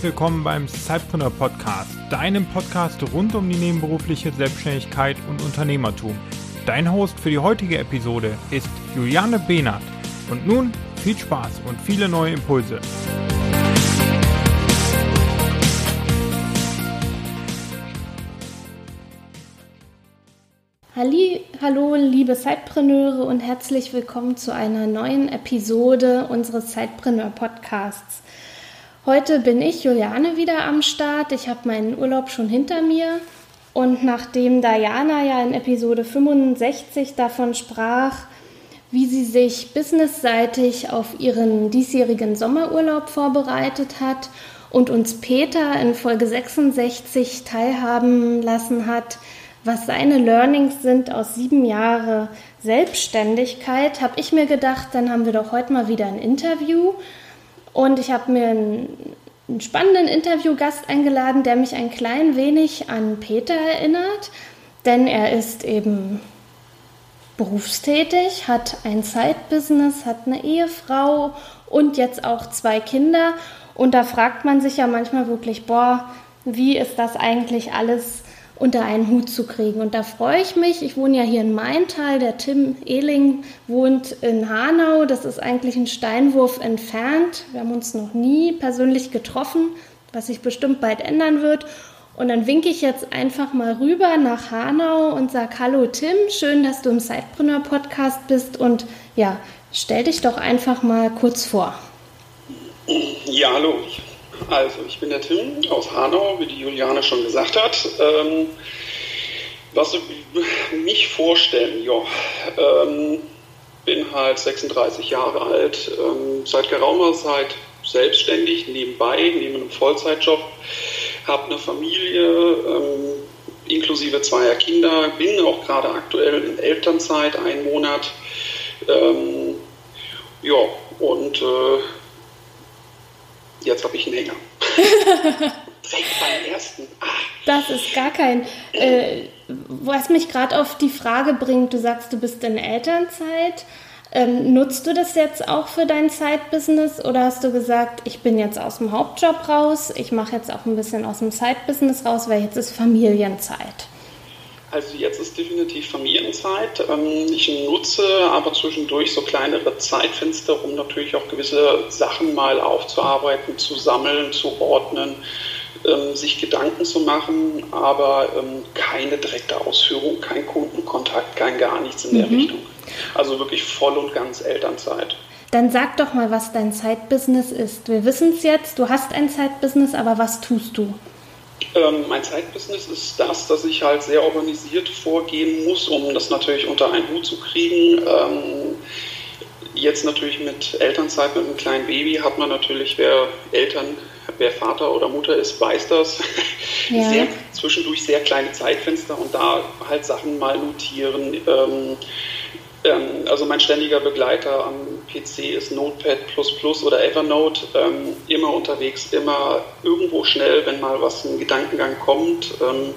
herzlich willkommen beim Zeitpreneur Podcast, deinem Podcast rund um die nebenberufliche Selbstständigkeit und Unternehmertum. Dein Host für die heutige Episode ist Juliane Behnert. Und nun viel Spaß und viele neue Impulse. Halli, hallo, liebe Zeitpreneure und herzlich willkommen zu einer neuen Episode unseres Zeitpreneur Podcasts. Heute bin ich, Juliane, wieder am Start. Ich habe meinen Urlaub schon hinter mir. Und nachdem Diana ja in Episode 65 davon sprach, wie sie sich businessseitig auf ihren diesjährigen Sommerurlaub vorbereitet hat und uns Peter in Folge 66 teilhaben lassen hat, was seine Learnings sind aus sieben Jahren Selbstständigkeit, habe ich mir gedacht, dann haben wir doch heute mal wieder ein Interview und ich habe mir einen, spannenden Interviewgast eingeladen, der mich ein klein wenig an Peter erinnert, denn er ist eben berufstätig, hat ein Zeitbusiness, hat eine Ehefrau und jetzt auch zwei Kinder. Und da fragt man sich ja manchmal wirklich, boah, wie ist das eigentlich alles unter einen Hut zu kriegen. Und da freue ich mich. Ich wohne ja hier in Maintal. Der Tim Ehling wohnt in Hanau. Das ist eigentlich ein Steinwurf entfernt. Wir haben uns noch nie persönlich getroffen, was sich bestimmt bald ändern wird. Und dann winke ich jetzt einfach mal rüber nach Hanau und sage, hallo Tim, schön, dass du im Sidepreneur Podcast bist und ja, stell dich doch einfach mal kurz vor. Ja, hallo, also, ich bin der Tim aus Hanau, wie die Juliane schon gesagt hat. Ähm, was mich vorstellen, ja, ähm, bin halt 36 Jahre alt, ähm, seit geraumer Zeit selbstständig, nebenbei, neben einem Vollzeitjob, habe eine Familie, ähm, inklusive zweier Kinder, bin auch gerade aktuell in Elternzeit, einen Monat. Ähm, ja, und äh, Jetzt habe ich einen Hänger. Direkt beim ersten. Das ist gar kein. Äh, was mich gerade auf die Frage bringt, du sagst, du bist in Elternzeit. Ähm, nutzt du das jetzt auch für dein Zeitbusiness oder hast du gesagt, ich bin jetzt aus dem Hauptjob raus, ich mache jetzt auch ein bisschen aus dem Zeitbusiness raus, weil jetzt ist Familienzeit? Also jetzt ist definitiv Familienzeit. Ähm, ich nutze aber zwischendurch so kleinere Zeitfenster, um natürlich auch gewisse Sachen mal aufzuarbeiten, zu sammeln, zu ordnen, ähm, sich Gedanken zu machen, aber ähm, keine direkte Ausführung, kein Kundenkontakt, kein gar nichts in der mhm. Richtung. Also wirklich voll und ganz Elternzeit. Dann sag doch mal, was dein Zeitbusiness ist. Wir wissen es jetzt, du hast ein Zeitbusiness, aber was tust du? Ähm, mein Zeitbusiness ist das, dass ich halt sehr organisiert vorgehen muss, um das natürlich unter einen Hut zu kriegen. Ähm, jetzt natürlich mit Elternzeit mit einem kleinen Baby hat man natürlich, wer Eltern, wer Vater oder Mutter ist, weiß das. Ja. Sehr, zwischendurch sehr kleine Zeitfenster und da halt Sachen mal notieren. Ähm, ähm, also mein ständiger Begleiter am PC ist Notepad oder Evernote. Ähm, immer unterwegs, immer irgendwo schnell, wenn mal was ein Gedankengang kommt, ähm,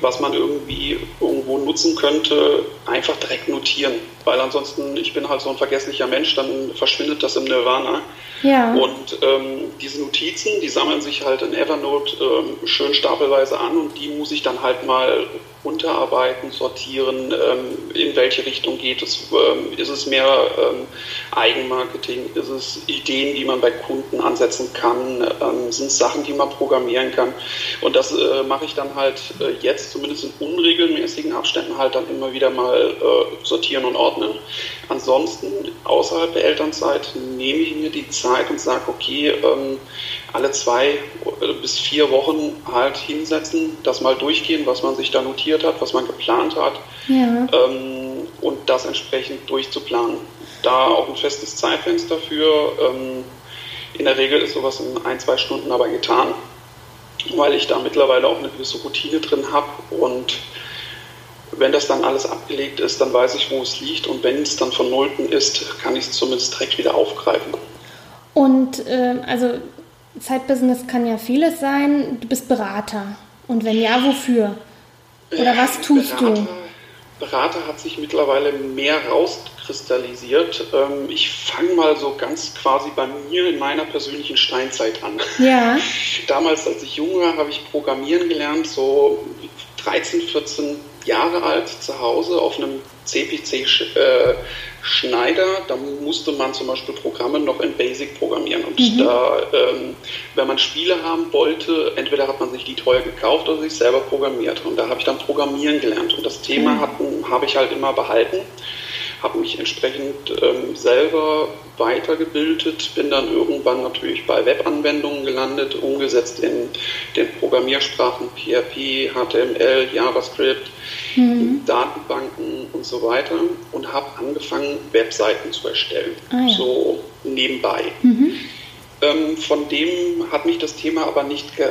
was man irgendwie irgendwo nutzen könnte, einfach direkt notieren. Weil ansonsten, ich bin halt so ein vergesslicher Mensch, dann verschwindet das im Nirvana. Ja. Und ähm, diese Notizen, die sammeln sich halt in Evernote ähm, schön stapelweise an und die muss ich dann halt mal unterarbeiten, sortieren, ähm, in welche Richtung geht es. Ähm, ist es mehr ähm, Eigenmarketing? Ist es Ideen, die man bei Kunden ansetzen kann? Ähm, sind es Sachen, die man programmieren kann? Und das äh, mache ich dann halt äh, jetzt, zumindest in unregelmäßigen Abständen, halt dann immer wieder mal äh, sortieren und ordnen. Ansonsten, außerhalb der Elternzeit, nehme ich mir die Zeit und sage, okay, ähm, alle zwei bis vier Wochen halt hinsetzen, das mal durchgehen, was man sich da notiert hat, was man geplant hat ja. ähm, und das entsprechend durchzuplanen. Da auch ein festes Zeitfenster für. Ähm, in der Regel ist sowas in ein, zwei Stunden aber getan, weil ich da mittlerweile auch eine gewisse Routine drin habe und wenn das dann alles abgelegt ist, dann weiß ich, wo es liegt und wenn es dann von Nullten ist, kann ich es zumindest direkt wieder aufgreifen. Und äh, also Zeitbusiness kann ja vieles sein. Du bist Berater. Und wenn ja, wofür? Oder was tust Berater, du? Berater hat sich mittlerweile mehr rauskristallisiert. Ähm, ich fange mal so ganz quasi bei mir in meiner persönlichen Steinzeit an. Ja. Damals, als ich jung war, habe ich Programmieren gelernt, so 13, 14 Jahre alt zu Hause auf einem CPC äh, Schneider, da musste man zum Beispiel Programme noch in Basic programmieren. Und mhm. da, ähm, wenn man Spiele haben wollte, entweder hat man sich die teuer gekauft oder sich selber programmiert. Und da habe ich dann Programmieren gelernt. Und das Thema mhm. habe ich halt immer behalten, habe mich entsprechend ähm, selber weitergebildet, bin dann irgendwann natürlich bei Webanwendungen gelandet, umgesetzt in den Programmiersprachen PHP, HTML, JavaScript, mhm. Datenbanken und so weiter und habe angefangen, Webseiten zu erstellen, ah, ja. so nebenbei. Mhm. Ähm, von dem hat mich das Thema aber nicht äh,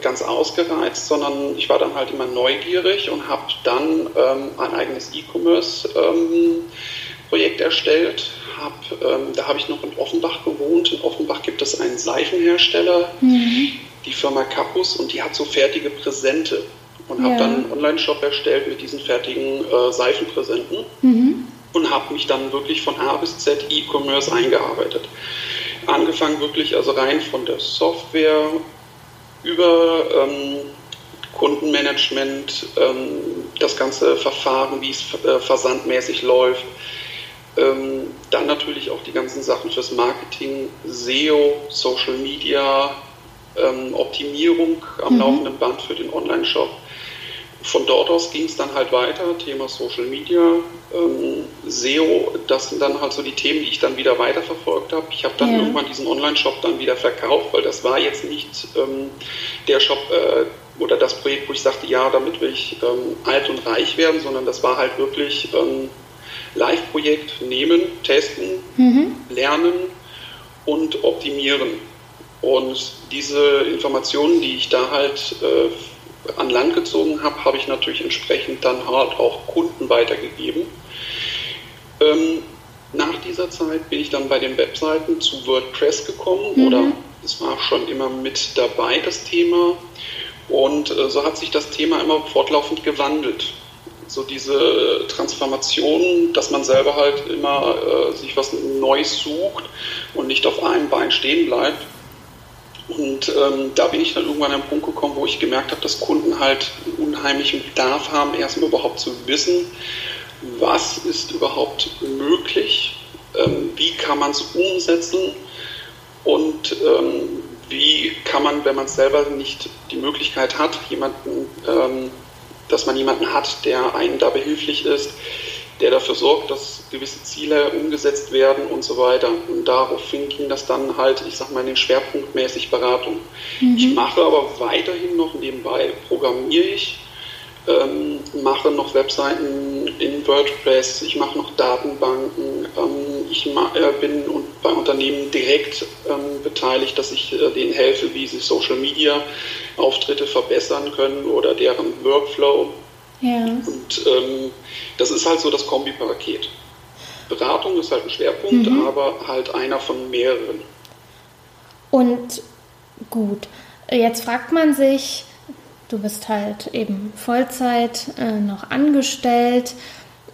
ganz ausgereizt, sondern ich war dann halt immer neugierig und habe dann ähm, ein eigenes E-Commerce-Projekt ähm, erstellt. Hab, ähm, da habe ich noch in Offenbach gewohnt. In Offenbach gibt es einen Seifenhersteller, mhm. die Firma Capus, und die hat so fertige Präsente und ja. habe dann einen Online-Shop erstellt mit diesen fertigen äh, Seifenpräsenten mhm. Und habe mich dann wirklich von A bis Z E-Commerce eingearbeitet. Angefangen wirklich also rein von der Software über ähm, Kundenmanagement, ähm, das ganze Verfahren, wie es äh, versandmäßig läuft. Ähm, dann natürlich auch die ganzen Sachen fürs Marketing, SEO, Social Media, ähm, Optimierung am mhm. laufenden Band für den Online-Shop von dort aus ging es dann halt weiter, Thema Social Media, ähm, SEO, das sind dann halt so die Themen, die ich dann wieder weiterverfolgt habe. Ich habe dann ja. irgendwann diesen Online-Shop dann wieder verkauft, weil das war jetzt nicht ähm, der Shop äh, oder das Projekt, wo ich sagte, ja, damit will ich ähm, alt und reich werden, sondern das war halt wirklich ähm, Live-Projekt nehmen, testen, mhm. lernen und optimieren. Und diese Informationen, die ich da halt äh, an Land gezogen habe, habe ich natürlich entsprechend dann halt auch Kunden weitergegeben. Ähm, nach dieser Zeit bin ich dann bei den Webseiten zu WordPress gekommen mhm. oder es war schon immer mit dabei das Thema und äh, so hat sich das Thema immer fortlaufend gewandelt. So diese Transformation, dass man selber halt immer äh, sich was Neues sucht und nicht auf einem Bein stehen bleibt, und ähm, da bin ich dann irgendwann an einen Punkt gekommen, wo ich gemerkt habe, dass Kunden halt unheimlichen Bedarf haben, erstmal überhaupt zu wissen, was ist überhaupt möglich, ähm, wie kann man es umsetzen und ähm, wie kann man, wenn man selber nicht die Möglichkeit hat, jemanden, ähm, dass man jemanden hat, der einem da behilflich ist, der dafür sorgt, dass gewisse Ziele umgesetzt werden und so weiter. Und daraufhin ging das dann halt, ich sag mal, in den schwerpunktmäßig Beratung. Mhm. Ich mache aber weiterhin noch nebenbei, programmiere ich, ähm, mache noch Webseiten in WordPress, ich mache noch Datenbanken, ähm, ich äh, bin bei Unternehmen direkt ähm, beteiligt, dass ich äh, denen helfe, wie sie Social Media Auftritte verbessern können oder deren Workflow. Ja. Und ähm, das ist halt so das Kombipaket. Beratung ist halt ein Schwerpunkt, mhm. aber halt einer von mehreren. Und gut, jetzt fragt man sich, du bist halt eben Vollzeit äh, noch angestellt,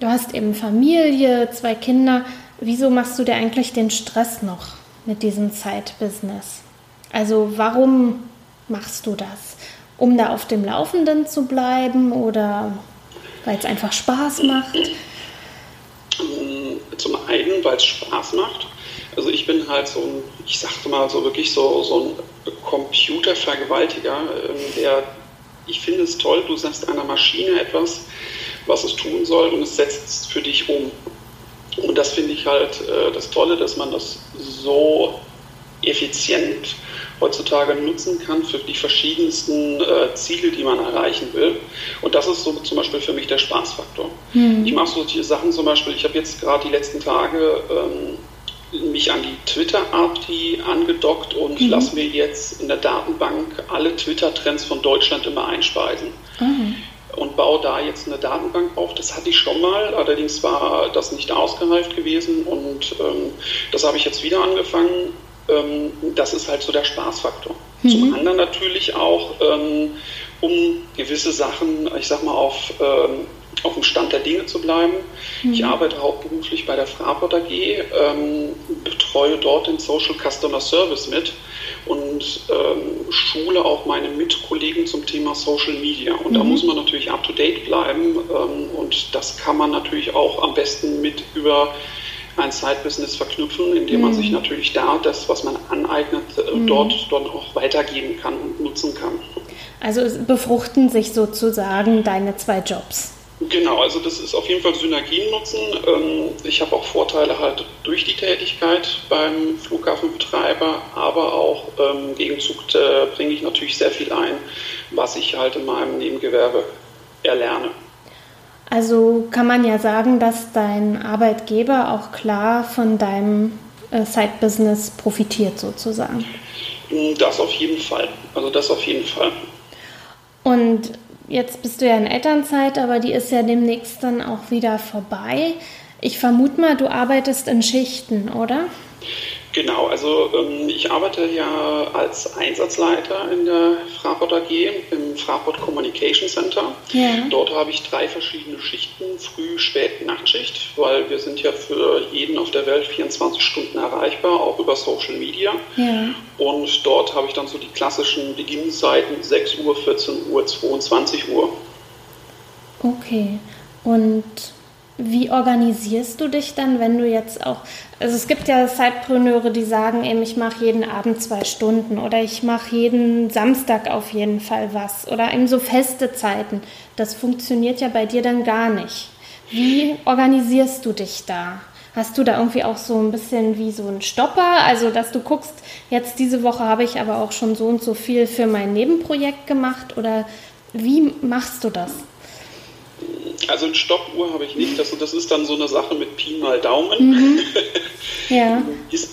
du hast eben Familie, zwei Kinder. Wieso machst du dir eigentlich den Stress noch mit diesem Zeitbusiness? Also warum machst du das? Um da auf dem Laufenden zu bleiben oder weil es einfach Spaß macht? Zum einen, weil es Spaß macht. Also ich bin halt so ein, ich sagte mal so wirklich so, so ein Computervergewaltiger, ähm, der, ich finde es toll, du sagst einer Maschine etwas, was es tun soll und es setzt es für dich um. Und das finde ich halt äh, das Tolle, dass man das so effizient heutzutage nutzen kann für die verschiedensten äh, Ziele, die man erreichen will. Und das ist so zum Beispiel für mich der Spaßfaktor. Mhm. Ich mache solche Sachen zum Beispiel, ich habe jetzt gerade die letzten Tage ähm, mich an die Twitter-API angedockt und mhm. lasse mir jetzt in der Datenbank alle Twitter-Trends von Deutschland immer einspeisen. Mhm und baue da jetzt eine Datenbank auf. Das hatte ich schon mal, allerdings war das nicht ausgereift gewesen und ähm, das habe ich jetzt wieder angefangen ähm, das ist halt so der Spaßfaktor. Mhm. Zum anderen natürlich auch, ähm, um gewisse Sachen, ich sag mal, auf, ähm, auf dem Stand der Dinge zu bleiben. Mhm. Ich arbeite hauptberuflich bei der Fraport AG, ähm, betreue dort den Social Customer Service mit und ähm, schule auch meine Mitkollegen zum Thema Social Media. Und mhm. da muss man natürlich up to date bleiben ähm, und das kann man natürlich auch am besten mit über ein Side-Business verknüpfen, indem mhm. man sich natürlich da das, was man aneignet, äh, mhm. dort dann auch weitergeben kann und nutzen kann. Also befruchten sich sozusagen deine zwei Jobs. Genau, also das ist auf jeden Fall Synergien nutzen. Ähm, ich habe auch Vorteile halt durch die Tätigkeit beim Flughafenbetreiber, aber auch im Gegenzug äh, bringe ich natürlich sehr viel ein, was ich halt in meinem Nebengewerbe erlerne. Also kann man ja sagen, dass dein Arbeitgeber auch klar von deinem äh, Side-Business profitiert sozusagen. Das auf jeden Fall. Also das auf jeden Fall. Und jetzt bist du ja in Elternzeit, aber die ist ja demnächst dann auch wieder vorbei. Ich vermute mal, du arbeitest in Schichten, oder? Genau, also ähm, ich arbeite ja als Einsatzleiter in der Fraport AG im Fraport Communication Center. Ja. Dort habe ich drei verschiedene Schichten, Früh-, Spät-, Nachtschicht, weil wir sind ja für jeden auf der Welt 24 Stunden erreichbar, auch über Social Media. Ja. Und dort habe ich dann so die klassischen Beginnzeiten 6 Uhr, 14 Uhr, 22 Uhr. Okay, und wie organisierst du dich dann, wenn du jetzt auch, also es gibt ja Zeitpreneure, die sagen eben, ich mache jeden Abend zwei Stunden oder ich mache jeden Samstag auf jeden Fall was oder eben so feste Zeiten. Das funktioniert ja bei dir dann gar nicht. Wie organisierst du dich da? Hast du da irgendwie auch so ein bisschen wie so ein Stopper? Also, dass du guckst, jetzt diese Woche habe ich aber auch schon so und so viel für mein Nebenprojekt gemacht oder wie machst du das? Also eine Stoppuhr habe ich nicht. Das, das ist dann so eine Sache mit Pi mal Daumen. Mhm. Ja. ist,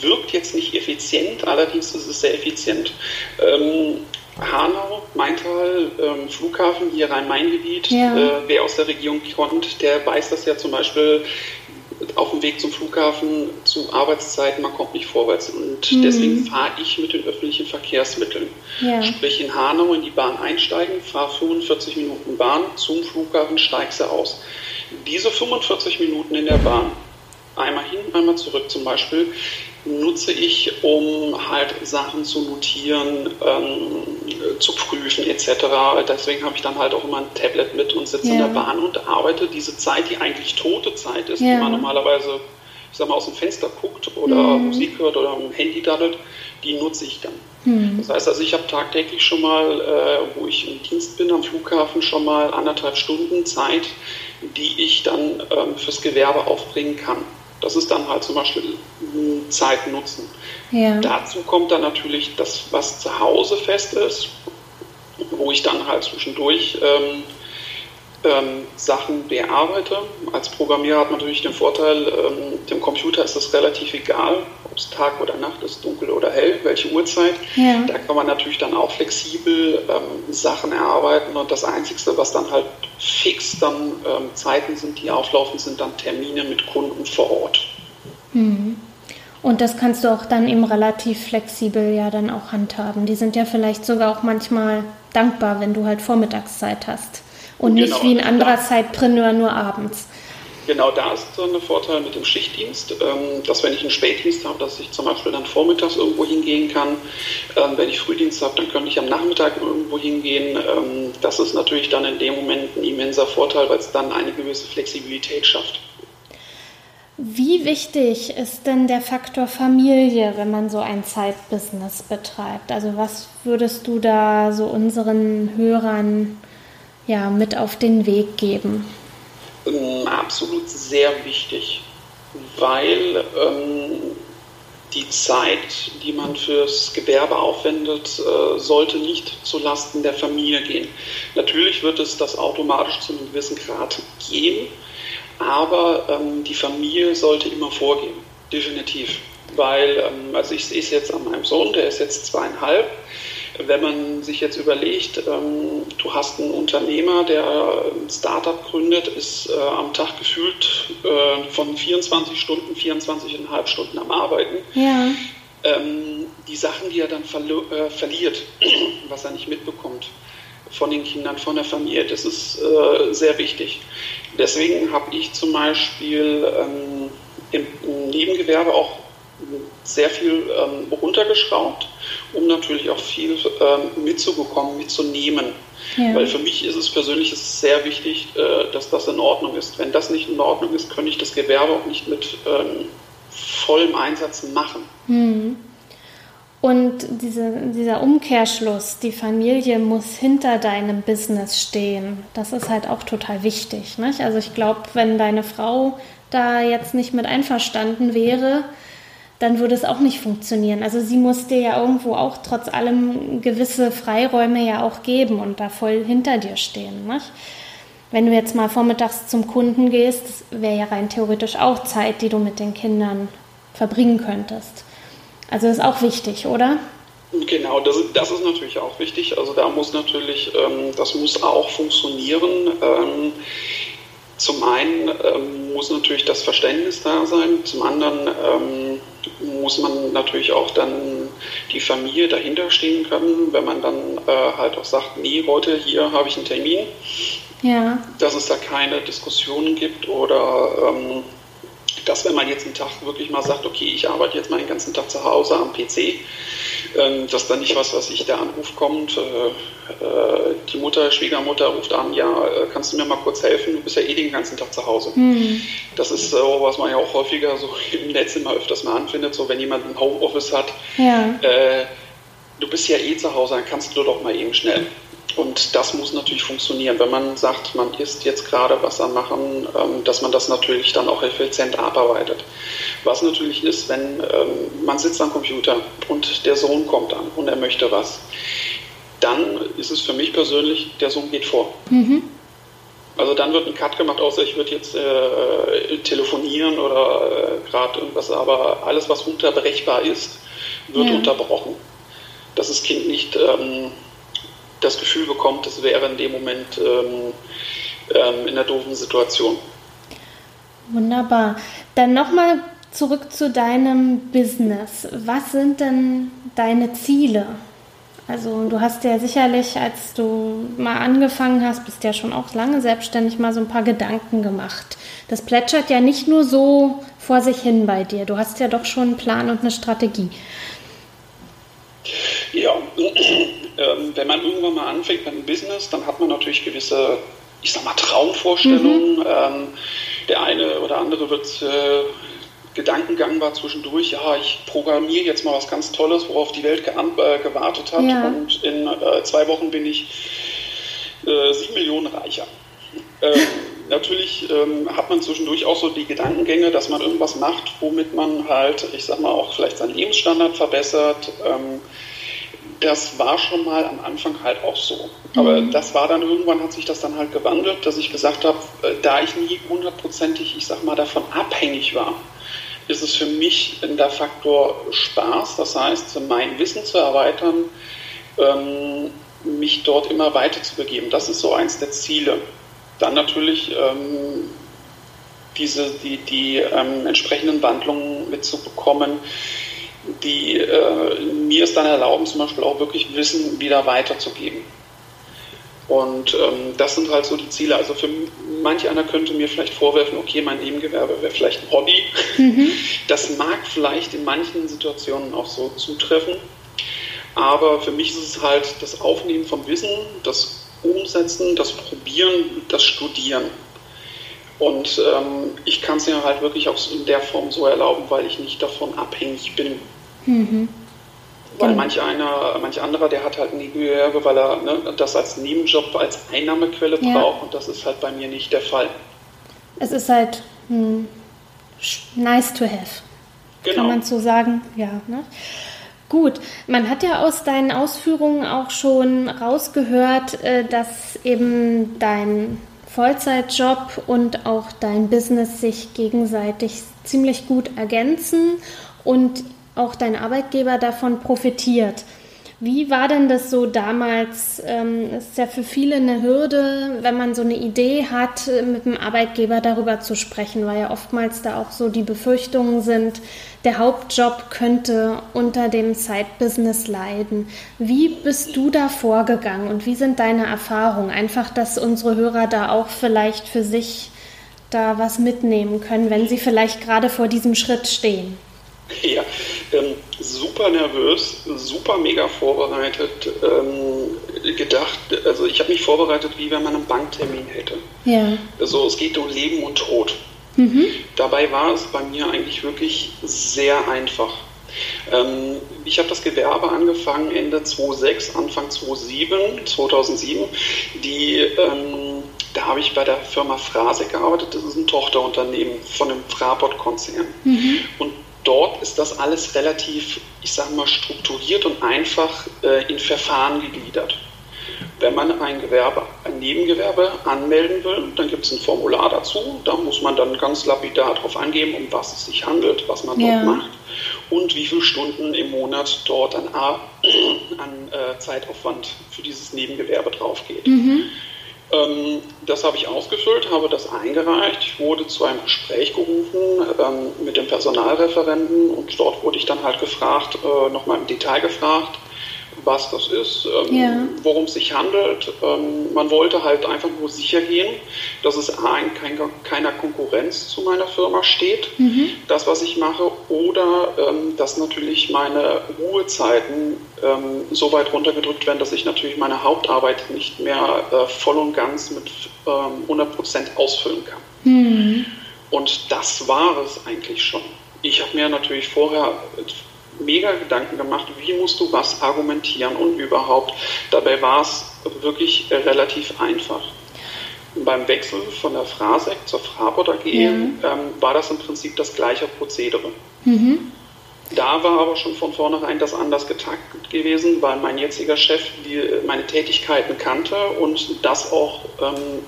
wirkt jetzt nicht effizient, allerdings ist es sehr effizient. Ähm, Hanau, Maintal, ähm, Flughafen, hier Rhein-Main-Gebiet. Ja. Äh, wer aus der Region kommt, der weiß das ja zum Beispiel auf dem Weg zum Flughafen zu Arbeitszeiten, man kommt nicht vorwärts. Und mhm. deswegen fahre ich mit den öffentlichen Verkehrsmitteln. Ja. Sprich in Hanau in die Bahn einsteigen, fahre 45 Minuten Bahn zum Flughafen, steige sie aus. Diese 45 Minuten in der Bahn, einmal hin, einmal zurück zum Beispiel, nutze ich, um halt Sachen zu notieren, ähm, zu prüfen etc. Deswegen habe ich dann halt auch immer ein Tablet mit und sitze ja. in der Bahn und arbeite diese Zeit, die eigentlich tote Zeit ist, ja. die man normalerweise ich sag mal, aus dem Fenster guckt oder mhm. Musik hört oder am Handy daddelt, die nutze ich dann. Mhm. Das heißt also, ich habe tagtäglich schon mal, äh, wo ich im Dienst bin am Flughafen, schon mal anderthalb Stunden Zeit, die ich dann ähm, fürs Gewerbe aufbringen kann. Das ist dann halt zum Beispiel Zeit nutzen. Ja. Dazu kommt dann natürlich das, was zu Hause fest ist, wo ich dann halt zwischendurch ähm, ähm, Sachen bearbeite. Als Programmierer hat man natürlich den Vorteil, ähm, dem Computer ist es relativ egal, ob es Tag oder Nacht ist, dunkel oder hell, welche Uhrzeit. Ja. Da kann man natürlich dann auch flexibel ähm, Sachen erarbeiten und das Einzige, was dann halt fix dann ähm, Zeiten sind, die auflaufen, sind dann Termine mit Kunden vor Ort. Mhm. Und das kannst du auch dann eben relativ flexibel ja dann auch handhaben. Die sind ja vielleicht sogar auch manchmal dankbar, wenn du halt Vormittagszeit hast und genau, nicht wie ein anderer Zeitpreneur nur abends. Genau, da ist so ein Vorteil mit dem Schichtdienst, ähm, dass wenn ich einen Spätdienst habe, dass ich zum Beispiel dann vormittags irgendwo hingehen kann. Ähm, wenn ich Frühdienst habe, dann könnte ich am Nachmittag irgendwo hingehen. Ähm, das ist natürlich dann in dem Moment ein immenser Vorteil, weil es dann eine gewisse Flexibilität schafft. Wie wichtig ist denn der Faktor Familie, wenn man so ein Zeitbusiness betreibt? Also was würdest du da so unseren Hörern ja, mit auf den Weg geben? Ähm, absolut sehr wichtig, weil ähm, die Zeit, die man fürs Gewerbe aufwendet, äh, sollte nicht zulasten der Familie gehen. Natürlich wird es das automatisch zu einem gewissen Grad gehen, aber ähm, die Familie sollte immer vorgehen, definitiv. Weil, ähm, also ich sehe es jetzt an meinem Sohn, der ist jetzt zweieinhalb. Wenn man sich jetzt überlegt, ähm, du hast einen Unternehmer, der ein Startup gründet, ist äh, am Tag gefühlt äh, von 24 Stunden, 24,5 Stunden am Arbeiten. Ja. ähm, die Sachen, die er dann äh, verliert, was er nicht mitbekommt von den Kindern, von der Familie, das ist äh, sehr wichtig. Deswegen habe ich zum Beispiel ähm, im Nebengewerbe auch sehr viel ähm, runtergeschraubt, um natürlich auch viel ähm, mitzubekommen, mitzunehmen. Ja. Weil für mich ist es persönlich ist sehr wichtig, äh, dass das in Ordnung ist. Wenn das nicht in Ordnung ist, könnte ich das Gewerbe auch nicht mit ähm, vollem Einsatz machen. Mhm. Und diese, dieser Umkehrschluss, die Familie muss hinter deinem Business stehen, das ist halt auch total wichtig. Nicht? Also ich glaube, wenn deine Frau da jetzt nicht mit einverstanden wäre, dann würde es auch nicht funktionieren. Also sie muss dir ja irgendwo auch trotz allem gewisse Freiräume ja auch geben und da voll hinter dir stehen. Nicht? Wenn du jetzt mal vormittags zum Kunden gehst, wäre ja rein theoretisch auch Zeit, die du mit den Kindern verbringen könntest. Also ist auch wichtig, oder? Genau, das, das ist natürlich auch wichtig. Also da muss natürlich, ähm, das muss auch funktionieren. Ähm, zum einen ähm, muss natürlich das Verständnis da sein, zum anderen ähm, muss man natürlich auch dann die Familie dahinter stehen können, wenn man dann äh, halt auch sagt, nee, heute hier habe ich einen Termin. Ja. Dass es da keine Diskussionen gibt oder ähm, dass wenn man jetzt einen Tag wirklich mal sagt, okay, ich arbeite jetzt mal den ganzen Tag zu Hause am PC, ähm, dass dann nicht was, was ich der Anruf kommt, äh, äh, die Mutter, Schwiegermutter ruft an, ja, äh, kannst du mir mal kurz helfen, du bist ja eh den ganzen Tag zu Hause. Mhm. Das ist so, was man ja auch häufiger so im Netz immer öfters mal anfindet, so wenn jemand ein Homeoffice hat, ja. äh, du bist ja eh zu Hause, dann kannst du doch mal eben schnell. Und das muss natürlich funktionieren. Wenn man sagt, man ist jetzt gerade was am Machen, ähm, dass man das natürlich dann auch effizient abarbeitet. Was natürlich ist, wenn ähm, man sitzt am Computer und der Sohn kommt an und er möchte was, dann ist es für mich persönlich, der Sohn geht vor. Mhm. Also dann wird ein Cut gemacht, außer ich würde jetzt äh, telefonieren oder äh, gerade irgendwas, aber alles, was unterbrechbar ist, wird ja. unterbrochen. Dass das Kind nicht ähm, das Gefühl bekommt, es wäre in dem Moment ähm, ähm, in einer doofen Situation. Wunderbar. Dann nochmal zurück zu deinem Business. Was sind denn deine Ziele? Also du hast ja sicherlich, als du mal angefangen hast, bist ja schon auch lange selbstständig, mal so ein paar Gedanken gemacht. Das plätschert ja nicht nur so vor sich hin bei dir. Du hast ja doch schon einen Plan und eine Strategie. Ja, ähm, wenn man irgendwann mal anfängt mit einem Business, dann hat man natürlich gewisse, ich sag mal, Traumvorstellungen. Mhm. Ähm, der eine oder andere wird äh, Gedankengang war zwischendurch, ja, ich programmiere jetzt mal was ganz Tolles, worauf die Welt äh, gewartet hat ja. und in äh, zwei Wochen bin ich äh, sieben Millionen reicher. Ähm, natürlich ähm, hat man zwischendurch auch so die Gedankengänge, dass man irgendwas macht, womit man halt, ich sag mal, auch vielleicht seinen Lebensstandard verbessert. Ähm, das war schon mal am Anfang halt auch so. Aber mhm. das war dann irgendwann, hat sich das dann halt gewandelt, dass ich gesagt habe, äh, da ich nie hundertprozentig, ich sag mal, davon abhängig war, ist es für mich der Faktor Spaß, das heißt, mein Wissen zu erweitern, ähm, mich dort immer weiter zu begeben. Das ist so eins der Ziele. Dann natürlich ähm, diese, die, die ähm, entsprechenden Wandlungen mitzubekommen, die äh, mir es dann erlauben, zum Beispiel auch wirklich Wissen wieder weiterzugeben. Und ähm, das sind halt so die Ziele. Also für manche einer könnte mir vielleicht vorwerfen, okay, mein Nebengewerbe wäre vielleicht ein Hobby. Mhm. Das mag vielleicht in manchen Situationen auch so zutreffen. Aber für mich ist es halt das Aufnehmen von Wissen, das Umsetzen, das Probieren, das Studieren. Und ähm, ich kann es mir halt wirklich auch in der Form so erlauben, weil ich nicht davon abhängig bin. Mhm. Weil manch einer, manch anderer, der hat halt ein Nebengewerbe, weil er ne, das als Nebenjob, als Einnahmequelle ja. braucht und das ist halt bei mir nicht der Fall. Es ist halt hm, nice to have. Genau. Kann man so sagen, ja. Ne? Gut, man hat ja aus deinen Ausführungen auch schon rausgehört, äh, dass eben dein Vollzeitjob und auch dein Business sich gegenseitig ziemlich gut ergänzen und auch dein Arbeitgeber davon profitiert. Wie war denn das so damals? Ähm, es ist ja für viele eine Hürde, wenn man so eine Idee hat, mit dem Arbeitgeber darüber zu sprechen, weil ja oftmals da auch so die Befürchtungen sind, der Hauptjob könnte unter dem Side-Business leiden. Wie bist du da vorgegangen und wie sind deine Erfahrungen? Einfach, dass unsere Hörer da auch vielleicht für sich da was mitnehmen können, wenn sie vielleicht gerade vor diesem Schritt stehen. Ja, ähm, super nervös, super mega vorbereitet, ähm, gedacht, also ich habe mich vorbereitet, wie wenn man einen Banktermin hätte. Ja. Also es geht um Leben und Tod. Mhm. Dabei war es bei mir eigentlich wirklich sehr einfach. Ähm, ich habe das Gewerbe angefangen Ende 2006, Anfang 2007, 2007. Die, ähm, da habe ich bei der Firma Frase gearbeitet. Das ist ein Tochterunternehmen von dem Fraport-Konzern. Mhm. Und dort ist das alles relativ, ich sage mal, strukturiert und einfach äh, in Verfahren gegliedert. Wenn man ein Gewerbe, ein Nebengewerbe anmelden will, dann gibt es ein Formular dazu. Da muss man dann ganz lapidar darauf angeben, um was es sich handelt, was man ja. dort macht und wie viele Stunden im Monat dort an, an äh, Zeitaufwand für dieses Nebengewerbe drauf geht. Mhm. Ähm, das habe ich ausgefüllt, habe das eingereicht. Ich wurde zu einem Gespräch gerufen ähm, mit dem Personalreferenten und dort wurde ich dann halt gefragt, äh, nochmal im Detail gefragt, was das ist, ähm, ja. worum es sich handelt. Ähm, man wollte halt einfach nur sicher gehen, dass es ein, kein, keiner Konkurrenz zu meiner Firma steht, mhm. das, was ich mache, oder ähm, dass natürlich meine Ruhezeiten ähm, so weit runtergedrückt werden, dass ich natürlich meine Hauptarbeit nicht mehr äh, voll und ganz mit 100 ähm, Prozent ausfüllen kann. Mhm. Und das war es eigentlich schon. Ich habe mir natürlich vorher mega Gedanken gemacht, wie musst du was argumentieren und überhaupt. Dabei war es wirklich relativ einfach. Beim Wechsel von der Frasec zur Fraport AG ja. ähm, war das im Prinzip das gleiche Prozedere. Mhm. Da war aber schon von vornherein das anders getaktet gewesen, weil mein jetziger Chef die, meine Tätigkeiten kannte und das auch ähm,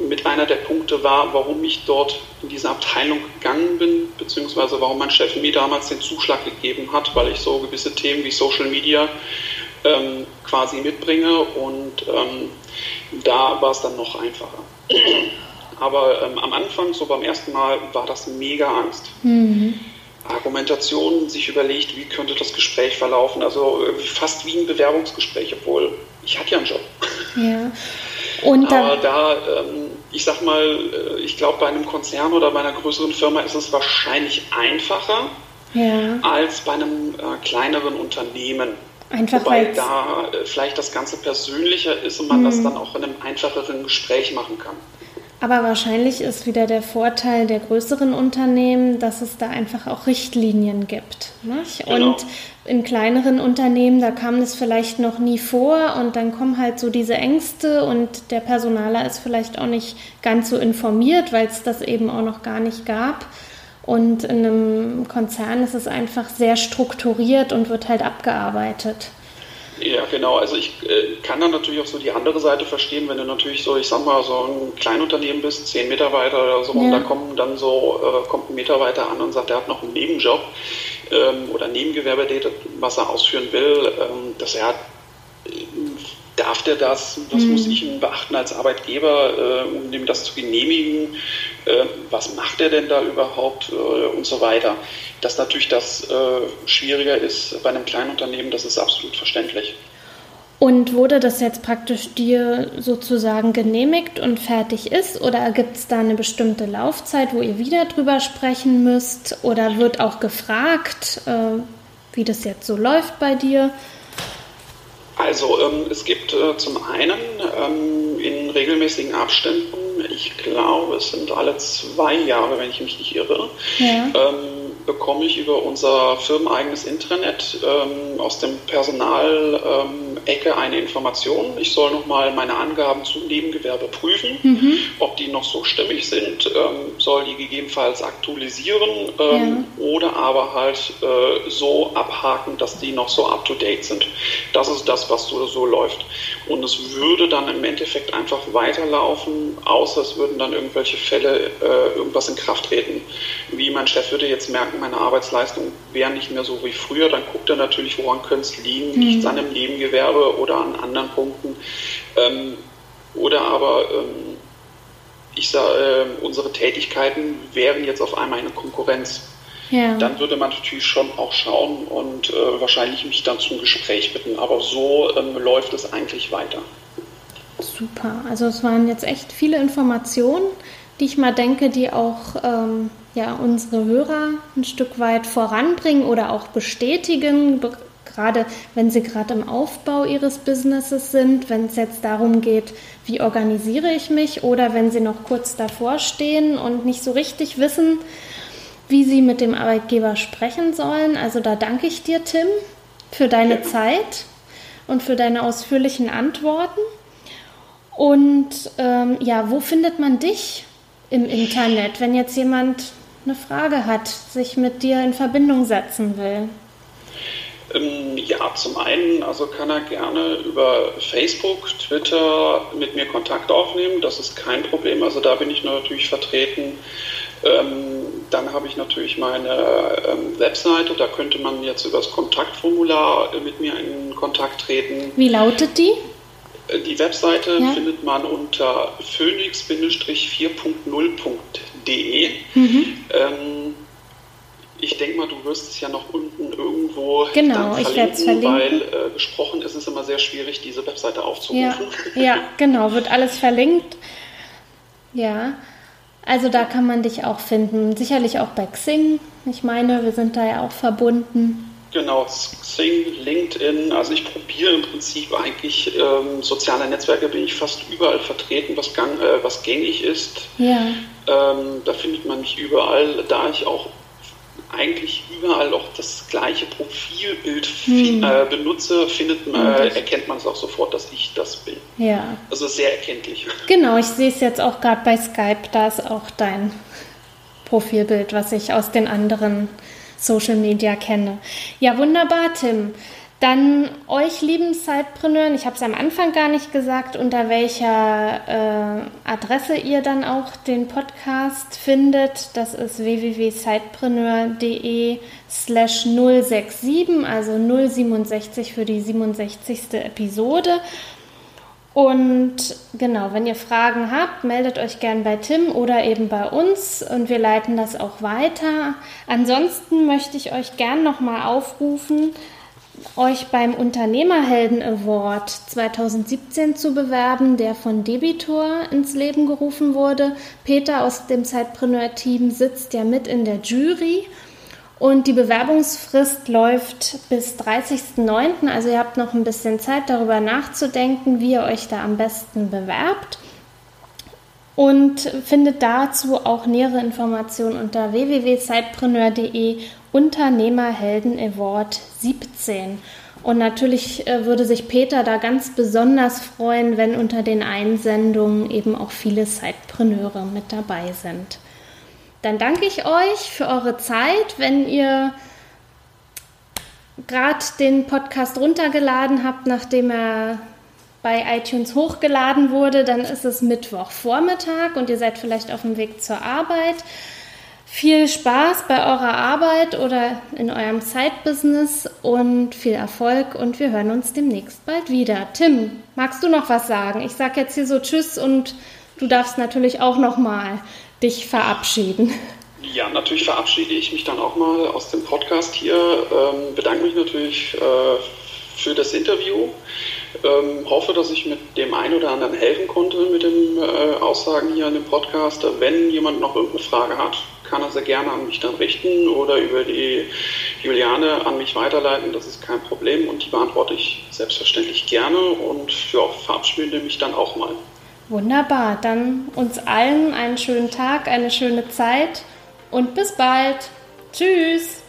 mit einer der Punkte war, warum ich dort in diese Abteilung gegangen bin, beziehungsweise warum mein Chef mir damals den Zuschlag gegeben hat, weil ich so gewisse Themen wie Social Media ähm, quasi mitbringe und ähm, da war es dann noch einfacher. Aber ähm, am Anfang, so beim ersten Mal, war das mega Angst. Mhm. Argumentation, sich überlegt, wie könnte das Gespräch verlaufen, also fast wie ein Bewerbungsgespräch, obwohl ich hatte ja einen Job. Ja. Und Aber da, ähm, ich sag mal, äh, ich glaube, bei einem Konzern oder bei einer größeren Firma ist es wahrscheinlich einfacher ja. als bei einem äh, kleineren Unternehmen. Einfach Wobei da äh, vielleicht das Ganze persönlicher ist und man das hm. dann auch in einem einfacheren Gespräch machen kann. Aber wahrscheinlich ist wieder der Vorteil der größeren Unternehmen, dass es da einfach auch Richtlinien gibt. Genau. Und in kleineren Unternehmen, da kam es vielleicht noch nie vor und dann kommen halt so diese Ängste und der Personaler ist vielleicht auch nicht ganz so informiert, weil es das eben auch noch gar nicht gab. Und in einem Konzern ist es einfach sehr strukturiert und wird halt abgearbeitet. Ja, genau. Also ich äh, kann dann natürlich auch so die andere Seite verstehen, wenn du natürlich so, ich sag mal, so ein Kleinunternehmen bist, zehn Mitarbeiter oder so, ja. und da kommen dann so, äh, kommt ein Mitarbeiter an und sagt, er hat noch einen Nebenjob ähm, oder Nebengewerbe, was er ausführen will, ähm, dass er darf der das, was mhm. muss ich beachten als Arbeitgeber, äh, um ihm das zu genehmigen, äh, was macht er denn da überhaupt äh, und so weiter. Dass natürlich das äh, schwieriger ist bei einem kleinen Unternehmen, das ist absolut verständlich. Und wurde das jetzt praktisch dir sozusagen genehmigt und fertig ist? Oder gibt es da eine bestimmte Laufzeit, wo ihr wieder drüber sprechen müsst? Oder wird auch gefragt, äh, wie das jetzt so läuft bei dir? Also ähm, es gibt äh, zum einen ähm, in regelmäßigen Abständen, ich glaube es sind alle zwei Jahre, wenn ich mich nicht irre, ja. ähm, bekomme ich über unser firmeneigenes Intranet ähm, aus dem Personal Ecke eine Information. Ich soll nochmal meine Angaben zum Nebengewerbe prüfen, mhm. ob die noch so stimmig sind, ähm, soll die gegebenenfalls aktualisieren ähm, ja. oder aber halt äh, so abhaken, dass die noch so up-to-date sind. Das ist das, was so, so läuft. Und es würde dann im Endeffekt einfach weiterlaufen, außer es würden dann irgendwelche Fälle äh, irgendwas in Kraft treten. Wie mein Chef würde jetzt merken, meine Arbeitsleistung wäre nicht mehr so wie früher, dann guckt er natürlich, woran könnte es liegen, mhm. liegt es an einem Nebengewerbe oder an anderen Punkten. Ähm, oder aber ähm, ich sage, äh, unsere Tätigkeiten wären jetzt auf einmal eine Konkurrenz. Ja. Dann würde man natürlich schon auch schauen und äh, wahrscheinlich mich dann zum Gespräch bitten. Aber so ähm, läuft es eigentlich weiter. Super. Also es waren jetzt echt viele Informationen, die ich mal denke, die auch ähm, ja, unsere Hörer ein Stück weit voranbringen oder auch bestätigen, gerade wenn sie gerade im Aufbau ihres Businesses sind, wenn es jetzt darum geht, wie organisiere ich mich oder wenn sie noch kurz davor stehen und nicht so richtig wissen, wie sie mit dem Arbeitgeber sprechen sollen. Also da danke ich dir, Tim, für deine Zeit und für deine ausführlichen Antworten. Und ähm, ja, wo findet man dich im Internet, wenn jetzt jemand eine Frage hat, sich mit dir in Verbindung setzen will? Ähm, ja, zum einen, also kann er gerne über Facebook, Twitter mit mir Kontakt aufnehmen. Das ist kein Problem. Also da bin ich natürlich vertreten. Ähm, dann habe ich natürlich meine ähm, Webseite. Da könnte man jetzt über das Kontaktformular mit mir in Kontakt treten. Wie lautet die? Äh, die Webseite ja. findet man unter phoenix-4.0.de. Mhm. Ähm, ich denke mal, du wirst es ja noch unten irgendwo genau, verlinken, ich verlinken, weil äh, gesprochen ist es immer sehr schwierig, diese Webseite aufzurufen. Ja, ja, genau, wird alles verlinkt. Ja, also da kann man dich auch finden. Sicherlich auch bei Xing. Ich meine, wir sind da ja auch verbunden. Genau, Xing, LinkedIn. Also ich probiere im Prinzip eigentlich ähm, soziale Netzwerke, bin ich fast überall vertreten, was, gang, äh, was gängig ist. Ja. Ähm, da findet man mich überall, da ich auch eigentlich überall auch das gleiche Profilbild hm. äh, benutze, findet, äh, erkennt man es auch sofort, dass ich das bin. Ja. Also sehr erkenntlich. Genau, ich sehe es jetzt auch gerade bei Skype, da ist auch dein Profilbild, was ich aus den anderen Social Media kenne. Ja, wunderbar, Tim. Dann euch lieben Sidepreneuren, ich habe es am Anfang gar nicht gesagt, unter welcher äh, Adresse ihr dann auch den Podcast findet. Das ist www.sidepreneur.de slash 067, also 067 für die 67. Episode. Und genau, wenn ihr Fragen habt, meldet euch gern bei Tim oder eben bei uns und wir leiten das auch weiter. Ansonsten möchte ich euch gern nochmal aufrufen, euch beim Unternehmerhelden Award 2017 zu bewerben, der von Debitor ins Leben gerufen wurde. Peter aus dem Zeitpreneur-Team sitzt ja mit in der Jury und die Bewerbungsfrist läuft bis 30.09. Also ihr habt noch ein bisschen Zeit darüber nachzudenken, wie ihr euch da am besten bewerbt und findet dazu auch nähere Informationen unter www.zeitpreneur.de Unternehmerhelden Award 17. Und natürlich äh, würde sich Peter da ganz besonders freuen, wenn unter den Einsendungen eben auch viele Zeitpreneure mit dabei sind. Dann danke ich euch für eure Zeit. Wenn ihr gerade den Podcast runtergeladen habt, nachdem er bei iTunes hochgeladen wurde, dann ist es Mittwochvormittag und ihr seid vielleicht auf dem Weg zur Arbeit. Viel Spaß bei eurer Arbeit oder in eurem Zeitbusiness und viel Erfolg und wir hören uns demnächst bald wieder. Tim, magst du noch was sagen? Ich sage jetzt hier so Tschüss und du darfst natürlich auch noch mal dich verabschieden. Ja, natürlich verabschiede ich mich dann auch mal aus dem Podcast hier. Ähm, bedanke mich natürlich äh, für das Interview. Ähm, hoffe, dass ich mit dem einen oder anderen helfen konnte mit den äh, Aussagen hier in dem Podcast. Wenn jemand noch irgendeine Frage hat, kann er sehr gerne an mich dann richten oder über die Juliane an mich weiterleiten. Das ist kein Problem und die beantworte ich selbstverständlich gerne und ja, verabschiede mich dann auch mal. Wunderbar, dann uns allen einen schönen Tag, eine schöne Zeit und bis bald. Tschüss.